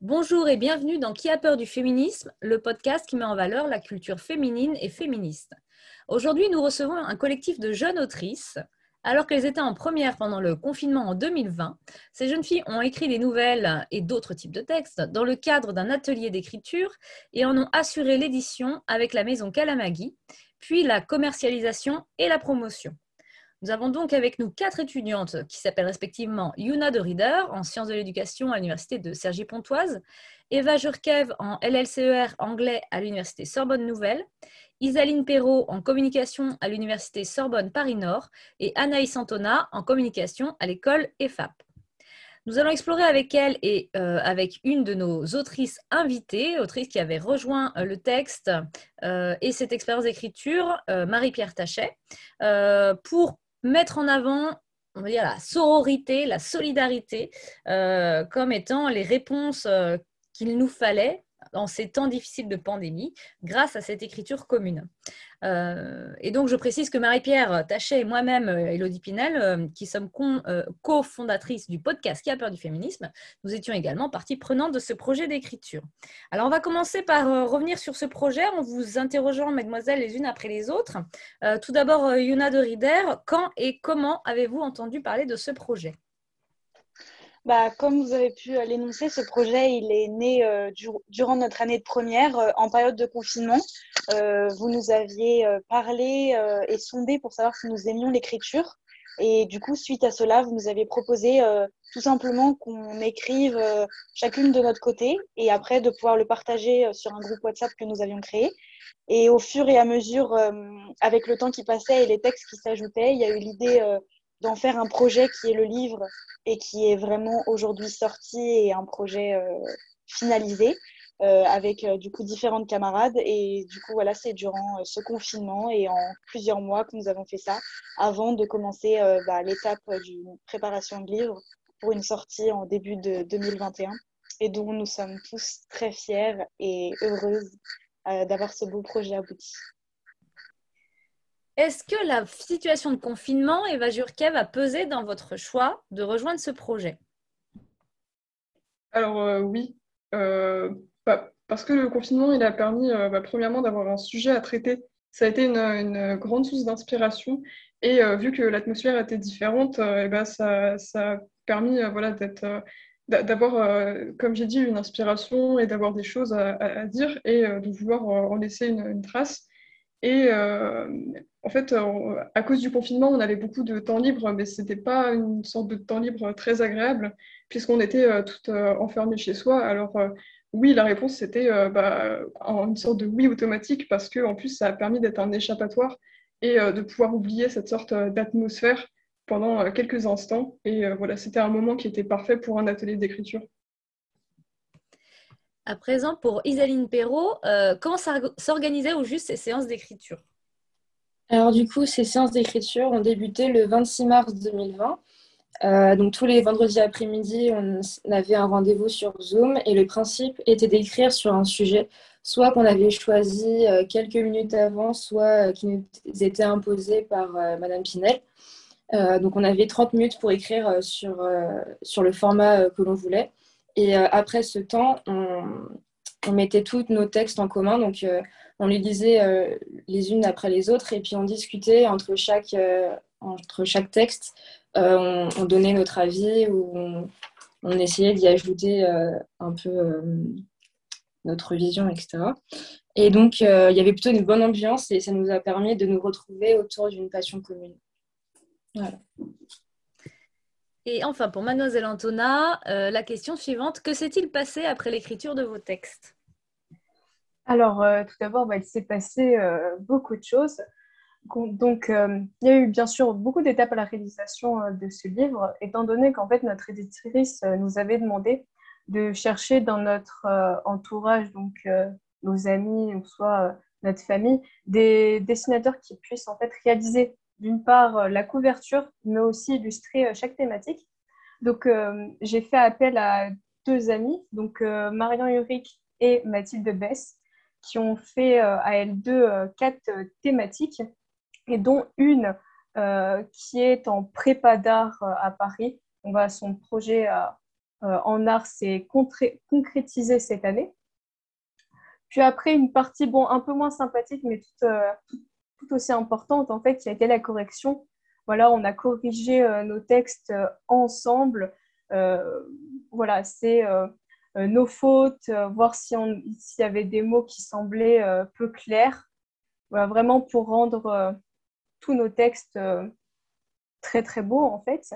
Bonjour et bienvenue dans Qui a peur du féminisme, le podcast qui met en valeur la culture féminine et féministe. Aujourd'hui, nous recevons un collectif de jeunes autrices. Alors qu'elles étaient en première pendant le confinement en 2020, ces jeunes filles ont écrit des nouvelles et d'autres types de textes dans le cadre d'un atelier d'écriture et en ont assuré l'édition avec la maison Kalamagi, puis la commercialisation et la promotion. Nous avons donc avec nous quatre étudiantes qui s'appellent respectivement Yuna de Rieder en sciences de l'éducation à l'université de Cergy-Pontoise, Eva Jurkev en LLCER anglais à l'université Sorbonne Nouvelle, Isaline Perrault en communication à l'université Sorbonne Paris-Nord et Anaïs Santona en communication à l'école EFAP. Nous allons explorer avec elle et euh, avec une de nos autrices invitées, autrice qui avait rejoint euh, le texte euh, et cette expérience d'écriture, Marie-Pierre Tachet, pour mettre en avant on va dire, la sororité, la solidarité, euh, comme étant les réponses euh, qu'il nous fallait dans ces temps difficiles de pandémie grâce à cette écriture commune. Euh, et donc, je précise que Marie-Pierre Tachet et moi-même, Elodie Pinel, euh, qui sommes euh, co-fondatrices du podcast Qui a peur du féminisme, nous étions également partie prenante de ce projet d'écriture. Alors, on va commencer par revenir sur ce projet en vous interrogeant, mesdemoiselles, les unes après les autres. tout d'abord, Yuna de Rieder, quand et comment avez-vous entendu parler de ce projet? Bah, comme vous avez pu euh, l'énoncer, ce projet il est né euh, durant notre année de première, euh, en période de confinement. vous nous aviez parlé et sondé pour savoir si nous aimions l'écriture. Et du coup, suite à cela, vous nous aviez proposé tout simplement qu'on écrive chacune de notre côté et après de pouvoir le partager sur un groupe WhatsApp que nous avions créé. Et au fur et à mesure, avec le temps qui passait et les textes qui s'ajoutaient, il y a eu l'idée d'en faire un projet qui est le livre et qui est vraiment aujourd'hui sorti et un projet euh, finalisé euh, avec euh, du coup différentes camarades et du coup voilà c'est durant ce confinement et en plusieurs mois que nous avons fait ça avant de commencer bah, l'étape d'une préparation de livre pour une sortie en début de 2021 et dont nous sommes tous très fiers et heureuses d'avoir ce beau projet abouti. Est-ce que la situation de confinement, Eva Jurkev, a pesé dans votre choix de rejoindre ce projet? Alors euh, oui, euh, bah, parce que le confinement, il a permis, euh, bah, premièrement, d'avoir un sujet à traiter. Ça a été une, grande source d'inspiration. Et vu que l'atmosphère était différente, bah, ça, a permis voilà, d'avoir, comme j'ai dit, une inspiration et d'avoir des choses à, dire et de vouloir en laisser une trace. Et en fait, euh, à cause du confinement, on avait beaucoup de temps libre, mais ce n'était pas une sorte de temps libre très agréable, puisqu'on était euh, toutes enfermées chez soi. Alors, oui, la réponse, c'était bah, une sorte de oui automatique, parce qu'en plus, ça a permis d'être un échappatoire et de pouvoir oublier cette sorte d'atmosphère pendant quelques instants. Et voilà, c'était un moment qui était parfait pour un atelier d'écriture. À présent, pour Isaline Perrault, euh, comment s'organisaient au juste ces séances d'écriture? Alors du coup, ces séances d'écriture ont débuté le 26 mars 2020. Euh, donc tous les vendredis après-midi, on avait un rendez-vous sur Zoom et le principe était d'écrire sur un sujet, soit qu'on avait choisi euh, quelques minutes avant, soit qui nous était imposé par Madame Pinel. donc on avait 30 minutes pour écrire sur, sur le format que l'on voulait. Et euh, après ce temps, on, mettait tous nos textes en commun. Donc, euh, on les lisait euh, les unes après les autres et puis on discutait entre chaque, chaque texte. On, donnait notre avis ou on, essayait d'y ajouter un peu notre vision, etc. Et donc, il y avait plutôt une bonne ambiance et ça nous a permis de nous retrouver autour d'une passion commune. Voilà. Et enfin, pour Mademoiselle Antona, euh, la question suivante, que s'est-il passé après l'écriture de vos textes? Alors, euh, tout d'abord, bah, il s'est passé euh, beaucoup de choses. Donc, il y a eu bien sûr beaucoup d'étapes à la réalisation de ce livre, étant donné qu'en fait, notre éditrice nous avait demandé de chercher dans notre entourage, donc nos amis ou soit notre famille, des dessinateurs qui puissent en fait réaliser d'une part euh, la couverture, mais aussi illustrer euh, chaque thématique. Donc, euh, j'ai fait appel à deux amies, donc Marion Uric et Mathilde Bess, qui ont fait à elles deux quatre thématiques, et dont une qui est en prépa d'art à Paris. On son projet en art s'est concrétisée cette année. Puis après, une partie bon, un peu moins sympathique, mais tout, tout, aussi importante, en fait, qui a été la correction. Voilà, on a corrigé nos textes ensemble. voilà, c'est nos fautes, voir s'il y avait des mots qui semblaient peu clairs. Voilà, vraiment pour rendre tous nos textes très très beau en fait.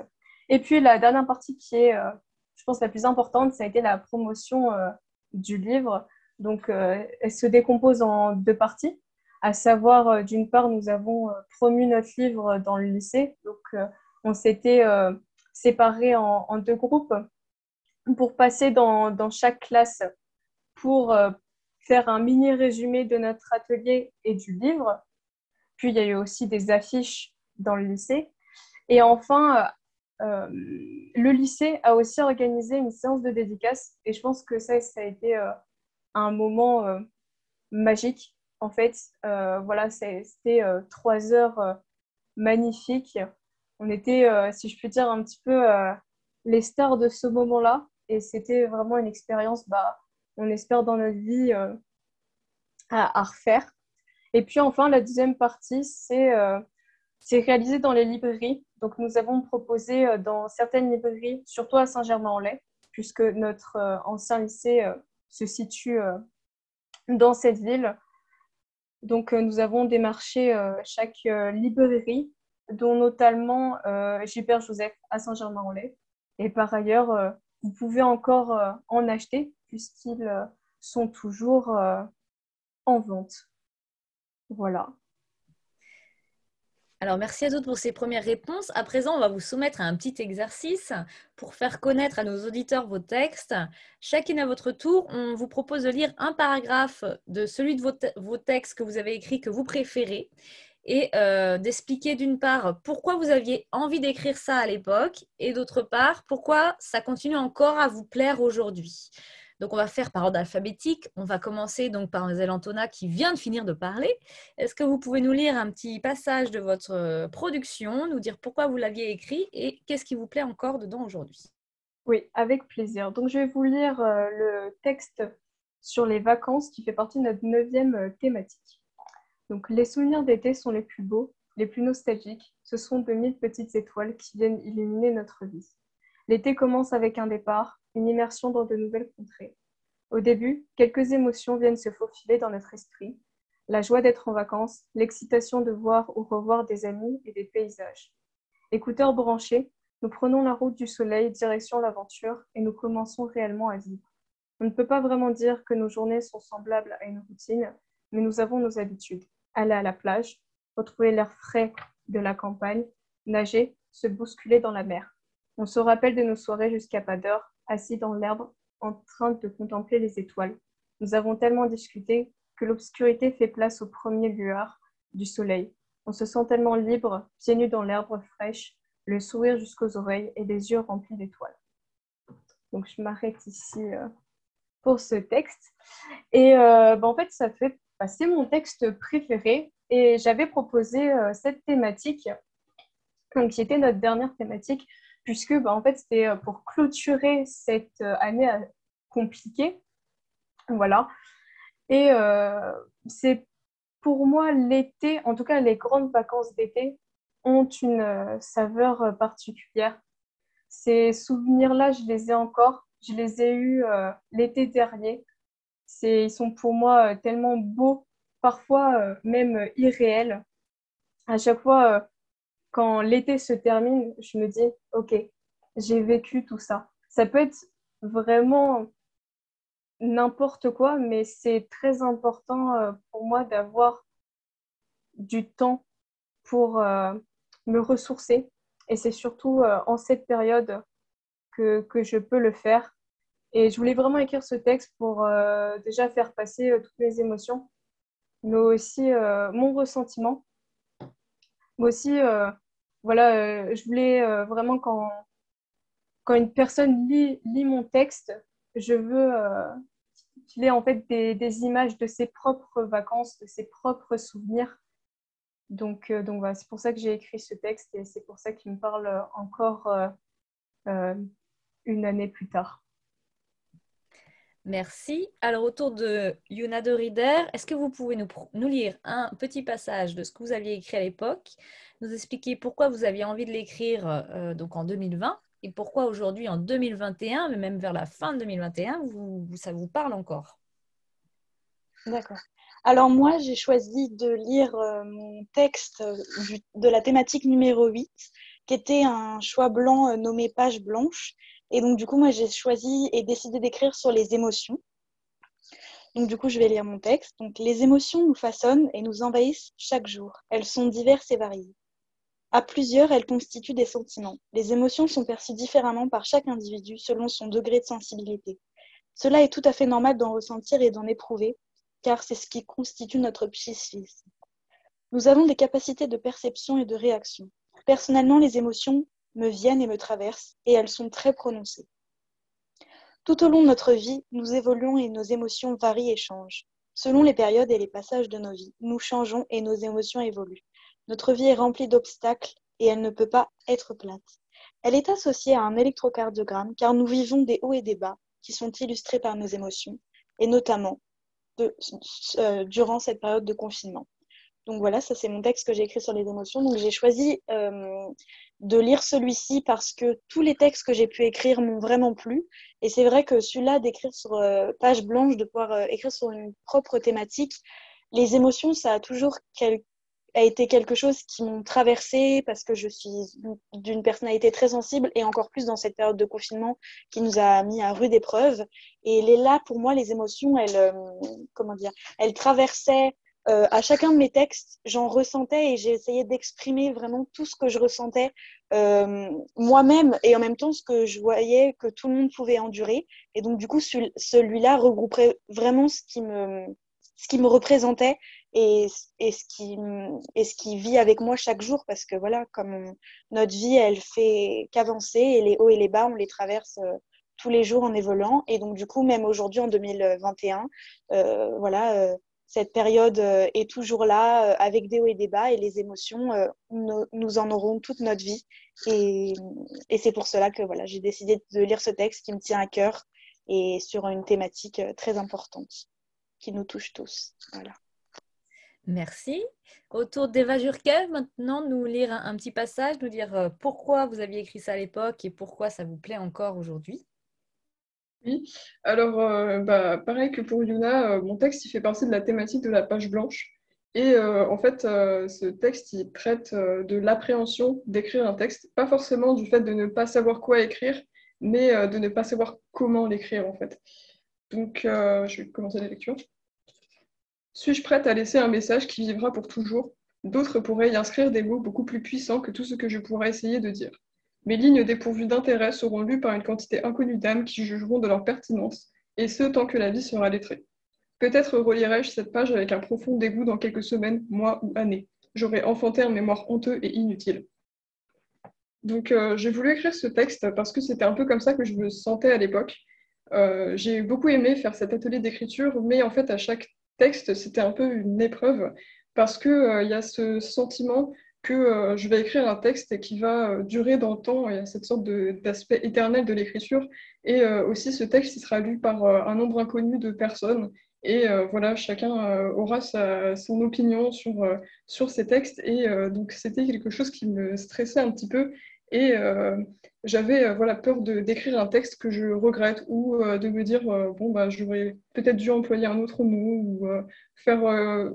Et puis la dernière partie qui est, euh, je pense, la plus importante, ça a été la promotion euh, du livre. Donc euh, elle se décompose en deux parties, à savoir d'une part, nous avons promu notre livre dans le lycée. Donc on s'était séparés en, deux groupes pour passer dans, chaque classe pour faire un mini résumé de notre atelier et du livre. Puis il y a eu aussi des affiches dans le lycée. Et enfin, euh, euh, le lycée a aussi organisé une séance de dédicace. Et je pense que ça, ça a été euh, un moment magique. En fait, voilà, c'était trois heures magnifiques. On était, si je peux dire, un petit peu les stars de ce moment-là. Et c'était vraiment une expérience, bah, on espère dans notre vie, à, à, refaire. Et puis enfin, la deuxième partie, c'est c'est réalisé dans les librairies. Donc, nous avons proposé euh, dans certaines librairies, surtout à Saint-Germain-en-Laye, puisque notre euh, ancien lycée euh, se situe dans cette ville. Donc, nous avons démarché chaque librairie, dont notamment Gilbert Joseph à Saint-Germain-en-Laye. Et par ailleurs, vous pouvez encore en acheter, puisqu'ils sont toujours en vente. Voilà. Alors, merci à tous pour ces premières réponses. À présent, on va vous soumettre à un petit exercice pour faire connaître à nos auditeurs vos textes. Chacune à votre tour, on vous propose de lire un paragraphe de celui de vos, textes que vous avez écrit, que vous préférez, et euh, d'expliquer d'une part pourquoi vous aviez envie d'écrire ça à l'époque, et d'autre part pourquoi ça continue encore à vous plaire aujourd'hui. Donc, on va faire par ordre alphabétique. On va commencer donc par Antona qui vient de finir de parler. Est-ce que vous pouvez nous lire un petit passage de votre euh, production, nous dire pourquoi vous l'aviez écrit et qu'est-ce qui vous plaît encore dedans aujourd'hui? Oui, avec plaisir. Donc, je vais vous lire euh, le texte sur les vacances qui fait partie de notre neuvième thématique. Les souvenirs d'été sont les plus beaux, les plus nostalgiques. Ce sont de mille petites étoiles qui viennent illuminer notre vie. L'été commence avec un départ, une immersion dans de nouvelles contrées. Au début, quelques émotions viennent se faufiler dans notre esprit. La joie d'être en vacances, l'excitation de voir ou revoir des amis et des paysages. Écouteurs branchés, nous prenons la route du soleil direction l'aventure et nous commençons réellement à vivre. On ne peut pas vraiment dire que nos journées sont semblables à une routine, mais nous avons nos habitudes. Aller à la plage, retrouver l'air frais de la campagne, nager, se bousculer dans la mer. On se rappelle de nos soirées jusqu'à pas d'heure, assis dans l'herbe, en train de contempler les étoiles. Nous avons tellement discuté que l'obscurité fait place aux premiers lueurs du soleil. On se sent tellement libre, pieds nus dans l'herbe fraîche, le sourire jusqu'aux oreilles et les yeux remplis d'étoiles. Donc je m'arrête ici euh, pour ce texte. Et euh, bah, en fait, ça fait passer mon texte préféré. Et j'avais proposé euh, cette thématique, qui était notre dernière thématique, puisque bah, en fait, c'était euh, pour clôturer cette euh, année compliquée. Voilà. Et c'est pour moi l'été, en tout cas les grandes vacances d'été, ont une saveur particulière. Ces souvenirs-là, je les ai encore. Je les ai eus l'été dernier. Ils sont pour moi tellement beaux, parfois même irréels. À chaque fois, quand l'été se termine, je me dis, OK, j'ai vécu tout ça. Ça peut être vraiment n'importe quoi, mais c'est très important euh, pour moi d'avoir du temps pour euh, me ressourcer. Et c'est surtout euh, en cette période que, que, je peux le faire. Et je voulais vraiment écrire ce texte pour déjà faire passer toutes mes émotions, mais aussi mon ressentiment moi aussi, euh, voilà, euh, je voulais euh, vraiment quand, quand une personne lit, lit mon texte, je veux qu'il ait en fait des, des, images de ses propres vacances, de ses propres souvenirs. Donc, donc voilà, c'est pour ça que j'ai écrit ce texte et c'est pour ça qu'il me parle encore une année plus tard. Merci. Alors, autour de Yuna de Rieder, est-ce que vous pouvez nous, lire un petit passage de ce que vous aviez écrit à l'époque, nous expliquer pourquoi vous aviez envie de l'écrire euh, donc en 2020 et pourquoi aujourd'hui en 2021, mais même vers la fin de 2021, vous, ça vous parle encore? D'accord. Alors moi, j'ai choisi de lire euh, mon texte euh, de la thématique numéro 8, qui était un choix blanc nommé Page blanche et donc, du coup, moi, j'ai choisi et décidé d'écrire sur les émotions. Donc, du coup, je vais lire mon texte. Donc, les émotions nous façonnent et nous envahissent chaque jour. Elles sont diverses et variées. À plusieurs, elles constituent des sentiments. Les émotions sont perçues différemment par chaque individu selon son degré de sensibilité. Cela est tout à fait normal d'en ressentir et d'en éprouver, car c'est ce qui constitue notre psychisme. Nous avons des capacités de perception et de réaction. Personnellement, les émotions me viennent et me traversent, et elles sont très prononcées. Tout au long de notre vie, nous évoluons et nos émotions varient et changent. Selon les périodes et les passages de nos vies, nous changeons et nos émotions évoluent. Notre vie est remplie d'obstacles et elle ne peut pas être plate. Elle est associée à un électrocardiogramme car nous vivons des hauts et des bas qui sont illustrés par nos émotions et notamment euh, durant cette période de confinement. Donc voilà, ça c'est mon texte que j'ai écrit sur les émotions. Donc j'ai choisi euh, de lire celui-ci parce que tous les textes que j'ai pu écrire m'ont vraiment plu. Et c'est vrai que celui-là, d'écrire sur euh, page blanche, de pouvoir euh, écrire sur une propre thématique, les émotions, ça a toujours été quelque chose qui m'ont traversé parce que je suis d'une personnalité très sensible et encore plus dans cette période de confinement qui nous a mis à rude épreuve. Et là, pour moi, les émotions, elles, comment dire, elles traversaient euh, à chacun de mes textes, j'en ressentais et j'ai essayé d'exprimer vraiment tout ce que je ressentais euh, moi-même et en même temps ce que je voyais que tout le monde pouvait endurer. Et donc, du coup, celui-là regrouperait vraiment ce qui me, ce qui me représentait et, et, ce qui, et ce qui vit avec moi chaque jour parce que voilà, comme notre vie, elle fait qu'avancer et les hauts et les bas, on les traverse. Euh, tous les jours en évoluant et donc du coup même aujourd'hui en 2021 voilà cette période euh, est toujours là, euh, avec des hauts et des bas, et les émotions, euh, nous, en aurons toute notre vie. Et, c'est pour cela que voilà, j'ai décidé de lire ce texte qui me tient à cœur et sur une thématique très importante qui nous touche tous. Merci. Autour d'Eva Jurkev, maintenant, nous lire un, petit passage, nous dire pourquoi vous aviez écrit ça à l'époque et pourquoi ça vous plaît encore aujourd'hui. Oui, alors euh, bah, pareil que pour Yuna, euh, mon texte il fait partie de la thématique de la page blanche. Et euh, en fait, ce texte il traite de l'appréhension d'écrire un texte, pas forcément du fait de ne pas savoir quoi écrire, mais de ne pas savoir comment l'écrire en fait. Donc, je vais commencer la lecture. Suis-je prête à laisser un message qui vivra pour toujours? D'autres pourraient y inscrire des mots beaucoup plus puissants que tout ce que je pourrais essayer de dire. Mes lignes dépourvues d'intérêt seront lues par une quantité inconnue d'âmes qui jugeront de leur pertinence, et ce tant que la vie sera lettrée. Peut-être relirai-je cette page avec un profond dégoût dans quelques semaines, mois ou années. J'aurai enfanté un mémoire honteux et inutile. Donc euh, j'ai voulu écrire ce texte parce que c'était un peu comme ça que je me sentais à l'époque. Euh, j'ai beaucoup aimé faire cet atelier d'écriture, mais en fait à chaque texte c'était un peu une épreuve parce qu'il euh, y a ce sentiment que euh, je vais écrire un texte qui va euh, durer dans le temps. Il y a cette sorte d'aspect éternel de l'écriture. Et euh, aussi, ce texte il sera lu par un nombre inconnu de personnes. Et voilà, chacun aura sa, son opinion sur, sur ces textes. Et donc, c'était quelque chose qui me stressait un petit peu. Et j'avais voilà, peur d'écrire un texte que je regrette ou de me dire, bon, bah, j'aurais peut-être dû employer un autre mot ou faire,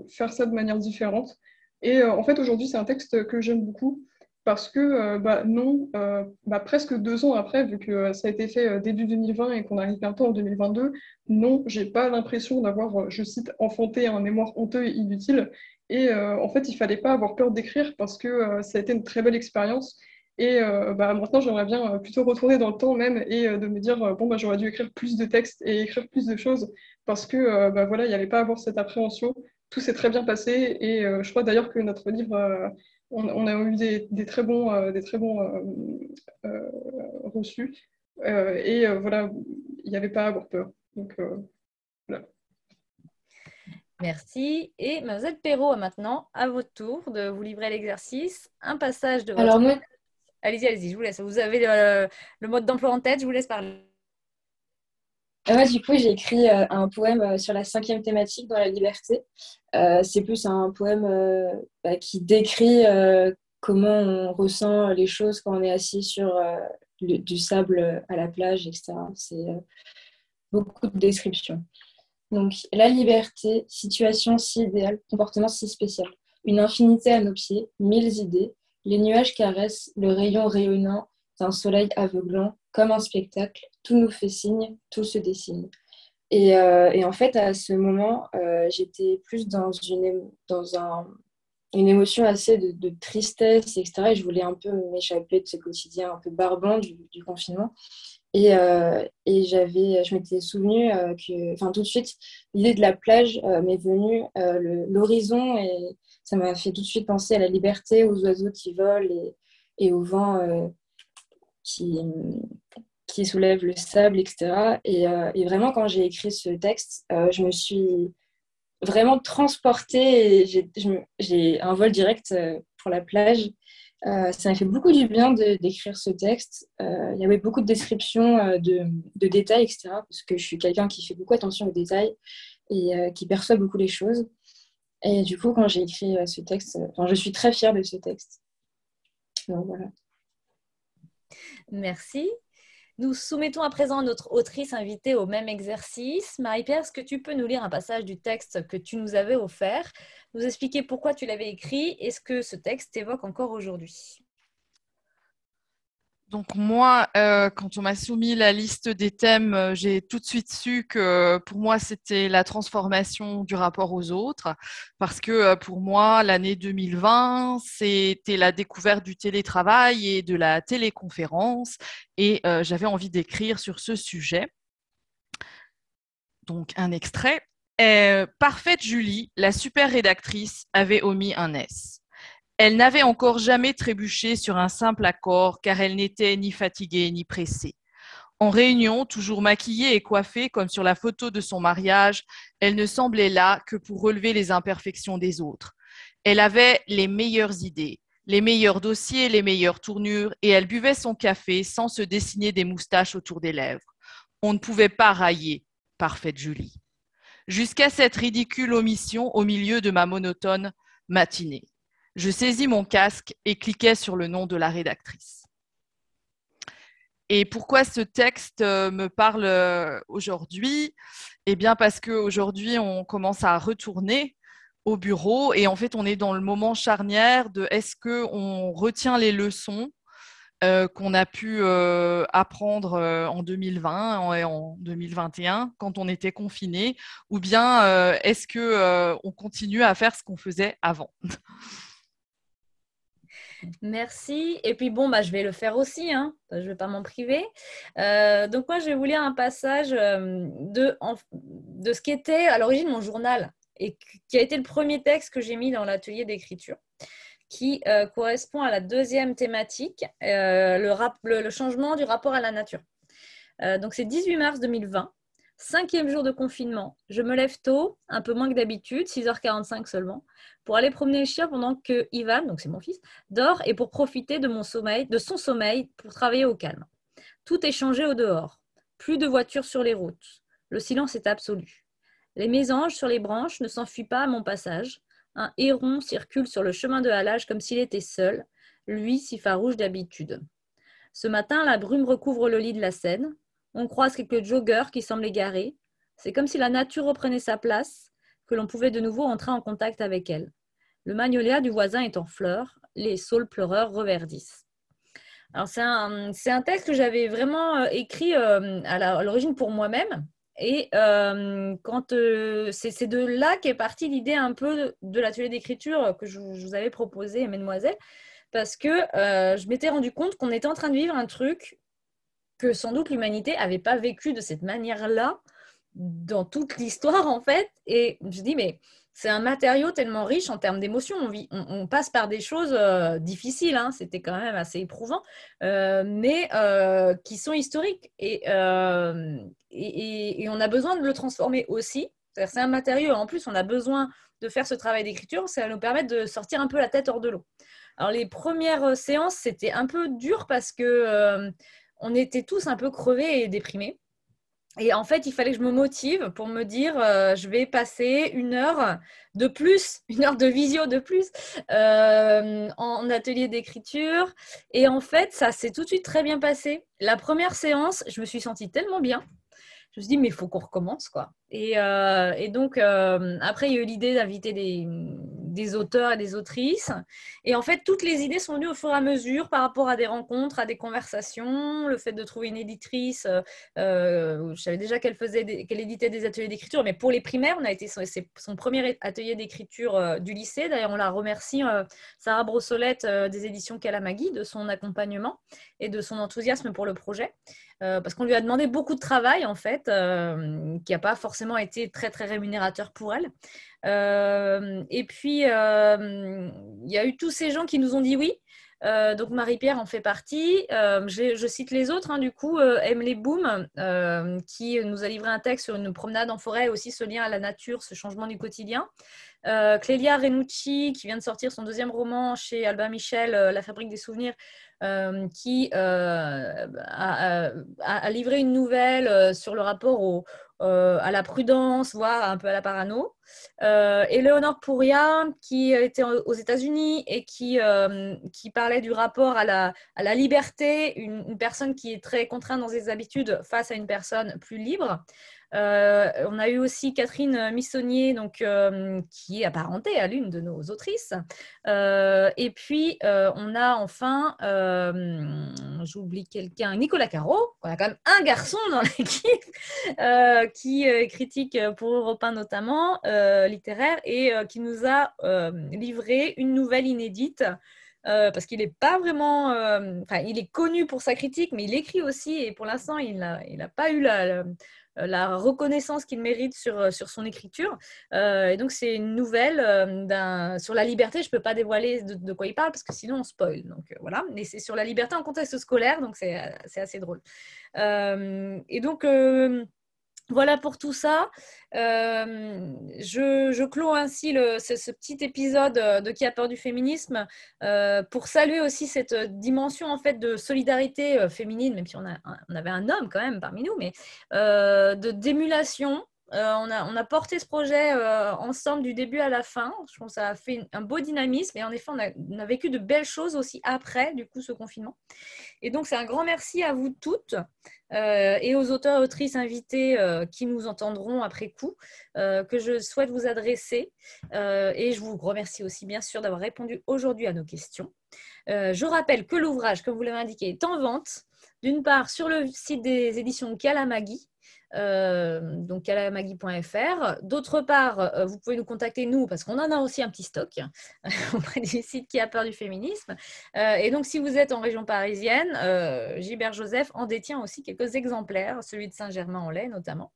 faire ça de manière différente. Et euh, en fait, aujourd'hui, c'est un texte que j'aime beaucoup parce que, euh, bah, non, euh, bah, presque deux ans après, vu que ça a été fait début 2020 et qu'on arrive bientôt en 2022, non, j'ai pas l'impression d'avoir, je cite, enfanté un mémoire honteux et inutile. Et en fait, il fallait pas avoir peur d'écrire parce que ça a été une très belle expérience. Et bah, maintenant, j'aimerais bien plutôt retourner dans le temps même et de me dire, bon, bah, j'aurais dû écrire plus de textes et écrire plus de choses parce que, bah, voilà, il n'y avait pas à avoir cette appréhension tout s'est très bien passé et euh, je crois d'ailleurs que notre livre, euh, on, a eu des, très bons, des très bons euh, reçus. et voilà, il n'y avait pas à avoir peur. Donc, voilà. Merci. Et Mademoiselle Perrault, maintenant, à votre tour de vous livrer l'exercice. Un passage de votre... Alors, moi... Allez-y, allez-y, je vous laisse. Vous avez le, le mode d'emploi en tête, je vous laisse parler. Moi, du coup, j'ai écrit un poème sur la cinquième thématique dans la liberté. c'est plus un poème bah, qui décrit comment on ressent les choses quand on est assis sur du sable à la plage, etc. C'est beaucoup de descriptions. Donc, la liberté, situation si idéale, comportement si spécial. Une infinité à nos pieds, mille idées. Les nuages caressent le rayon rayonnant d'un soleil aveuglant, comme un spectacle. Tout nous fait signe, tout se dessine. Et, euh, en fait, à ce moment, euh, j'étais plus dans une, dans un, une émotion assez de, tristesse, etc. Et je voulais un peu m'échapper de ce quotidien un peu barbant du, confinement. Et, euh, et j'avais, je m'étais souvenu euh, que, enfin, tout de suite, l'idée de la plage m'est venue, l'horizon, et ça m'a fait tout de suite penser à la liberté, aux oiseaux qui volent et, et au vent qui, qui soulève le sable, etc. Et, et vraiment, quand j'ai écrit ce texte, je me suis vraiment transportée j'ai un vol direct pour la plage. Euh, ça m'a fait beaucoup du bien d'écrire ce texte. Euh, il y avait beaucoup de descriptions, euh, de, détails, etc. Parce que je suis quelqu'un qui fait beaucoup attention aux détails et qui perçoit beaucoup les choses. Et du coup, quand j'ai écrit ce texte, je suis très fière de ce texte. Voilà. Merci. Nous soumettons à présent notre autrice invitée au même exercice. Marie-Pierre, est-ce que tu peux nous lire un passage du texte que tu nous avais offert, nous expliquer pourquoi tu l'avais écrit et ce que ce texte évoque encore aujourd'hui? Donc moi, euh, quand on m'a soumis la liste des thèmes, euh, j'ai tout de suite su que pour moi, c'était la transformation du rapport aux autres, parce que euh, pour moi, l'année 2020, c'était la découverte du télétravail et de la téléconférence, et j'avais envie d'écrire sur ce sujet. Donc un extrait. Parfaite Julie, la super rédactrice, avait omis un S. Elle n'avait encore jamais trébuché sur un simple accord car elle n'était ni fatiguée ni pressée. En réunion, toujours maquillée et coiffée comme sur la photo de son mariage, elle ne semblait là que pour relever les imperfections des autres. Elle avait les meilleures idées, les meilleurs dossiers, les meilleures tournures, et elle buvait son café sans se dessiner des moustaches autour des lèvres. On ne pouvait pas railler, parfaite Julie. Jusqu'à cette ridicule omission au milieu de ma monotone matinée. Je saisis mon casque et cliquais sur le nom de la rédactrice. Et pourquoi ce texte euh, me parle euh, aujourd'hui? Eh bien parce qu'aujourd'hui, on commence à retourner au bureau et en fait, on est dans le moment charnière de est-ce qu'on retient les leçons euh, qu'on a pu apprendre en 2020 et en 2021 quand on était confiné ou bien est-ce qu'on continue à faire ce qu'on faisait avant? Merci. Et puis bon, bah, je vais le faire aussi, hein. je ne vais pas m'en priver. Euh, donc moi, je vais vous lire un passage euh, de, ce qui était à l'origine mon journal et qui a été le premier texte que j'ai mis dans l'atelier d'écriture, qui euh, correspond à la deuxième thématique, le, le, changement du rapport à la nature. donc c'est 18 mars 2020. Cinquième jour de confinement. Je me lève tôt, un peu moins que d'habitude, 6h45 seulement, pour aller promener le chien pendant que Ivan, donc c'est mon fils, dort et pour profiter de, mon sommeil, de son sommeil pour travailler au calme. Tout est changé au dehors. Plus de voitures sur les routes. Le silence est absolu. Les mésanges sur les branches ne s'enfuient pas à mon passage. Un héron circule sur le chemin de halage comme s'il était seul, lui si farouche d'habitude. Ce matin, la brume recouvre le lit de la Seine. On croise quelques joggeurs qui semblent égarés. C'est comme si la nature reprenait sa place, que l'on pouvait de nouveau entrer en contact avec elle. Le magnolia du voisin est en fleurs, les saules pleureurs reverdissent. Alors c'est un, un, texte que j'avais vraiment euh, écrit euh, à l'origine pour moi-même. Et euh, quand c'est de là qu'est partie l'idée un peu de, l'atelier d'écriture que je, je, vous avais proposé, mesdemoiselles, parce que je m'étais rendu compte qu'on était en train de vivre un truc que sans doute l'humanité n'avait pas vécu de cette manière-là dans toute l'histoire, en fait. Et je dis, mais c'est un matériau tellement riche en termes d'émotions. On, passe par des choses euh, difficiles, hein. c'était quand même assez éprouvant, euh, mais euh, qui sont historiques. Et, et, on a besoin de le transformer aussi. C'est un matériau, en plus, on a besoin de faire ce travail d'écriture, ça va nous permettre de sortir un peu la tête hors de l'eau. Alors, les premières séances, c'était un peu dur parce que on était tous un peu crevés et déprimés. et en fait, il fallait que je me motive pour me dire, euh, je vais passer une heure de plus, une heure de visio de plus euh, en atelier d'écriture. Et en fait, ça s'est tout de suite très bien passé. La première séance, je me suis sentie tellement bien. Je me suis dit, mais il faut qu'on recommence, quoi. Et, euh, et donc, après, il y a eu l'idée d'inviter des, auteurs et des autrices. Et en fait, toutes les idées sont venues au fur et à mesure par rapport à des rencontres, à des conversations, le fait de trouver une éditrice. Euh, euh je savais déjà qu'elle faisait, qu'elle éditait des ateliers d'écriture, mais pour les primaires, on a été son, son premier atelier d'écriture euh, du lycée. D'ailleurs, on la remercie, euh, Sarah Brossolette des éditions Kalamagi, de son accompagnement et de son enthousiasme pour le projet. parce qu'on lui a demandé beaucoup de travail, en fait, qui n'a pas forcément été très, très rémunérateur pour elle. Euh, et puis, euh, il y a eu tous ces gens qui nous ont dit oui. Euh, donc Marie-Pierre en fait partie. Je, cite les autres, hein, du coup, Emily Boom, qui nous a livré un texte sur une promenade en forêt, aussi ce lien à la nature, ce changement du quotidien. Clélia Renucci, qui vient de sortir son deuxième roman chez Albin Michel, La fabrique des souvenirs, qui a, livré une nouvelle sur le rapport euh, à la prudence, voire un peu à la parano. Euh, et Léonore Pouria, qui était aux États-Unis et qui, euh, parlait du rapport à la, liberté, une, personne qui est très contrainte dans ses habitudes face à une personne plus libre. Euh, on a eu aussi Catherine Missonnier, donc, euh, qui est apparentée à l'une de nos autrices. Euh, et puis, on a enfin, j'oublie quelqu'un, Nicolas Caro. On a quand même un garçon dans l'équipe qui critique pour Europe 1 notamment, littéraire, et qui nous a livré une nouvelle inédite. parce qu'il n'est pas vraiment, il est connu pour sa critique, mais il écrit aussi, et pour l'instant, il n'a pas eu la, la reconnaissance qu'il mérite sur, euh, sur son écriture. Euh, et donc, c'est une nouvelle sur la liberté. Je ne peux pas dévoiler de, quoi il parle parce que sinon on spoil. Donc, voilà. Mais c'est sur la liberté en contexte scolaire, donc c'est assez drôle. et donc, voilà pour tout ça. Euh, je, clôt ainsi ce, petit épisode de Qui a peur du féminisme euh, pour saluer aussi cette dimension en fait de solidarité euh, féminine, même si on, on avait un homme quand même parmi nous, mais de d'émulation euh, on, a, porté ce projet euh, ensemble du début à la fin. Je pense que ça a fait un beau dynamisme. Et en effet, on a, vécu de belles choses aussi après, du coup, ce confinement. Et donc, c'est un grand merci à vous toutes euh, et aux auteurs et autrices invités qui nous entendront après coup, que je souhaite vous adresser. et je vous remercie aussi, bien sûr, d'avoir répondu aujourd'hui à nos questions. je rappelle que l'ouvrage, comme vous l'avez indiqué, est en vente. D'une part, sur le site des éditions Kalamagi, euh, donc calamagui.fr. D'autre part, euh, vous pouvez nous contacter, nous, parce qu'on en a aussi un petit stock auprès du site qui a peur du féminisme. Euh, et donc, si vous êtes en région parisienne, Gilbert Joseph en détient aussi quelques exemplaires, celui de Saint-Germain-en-Laye notamment.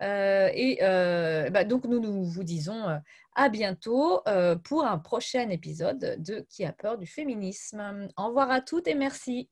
et bah, donc, nous, nous vous disons à bientôt pour un prochain épisode de Qui a peur du féminisme. Au revoir à toutes et merci.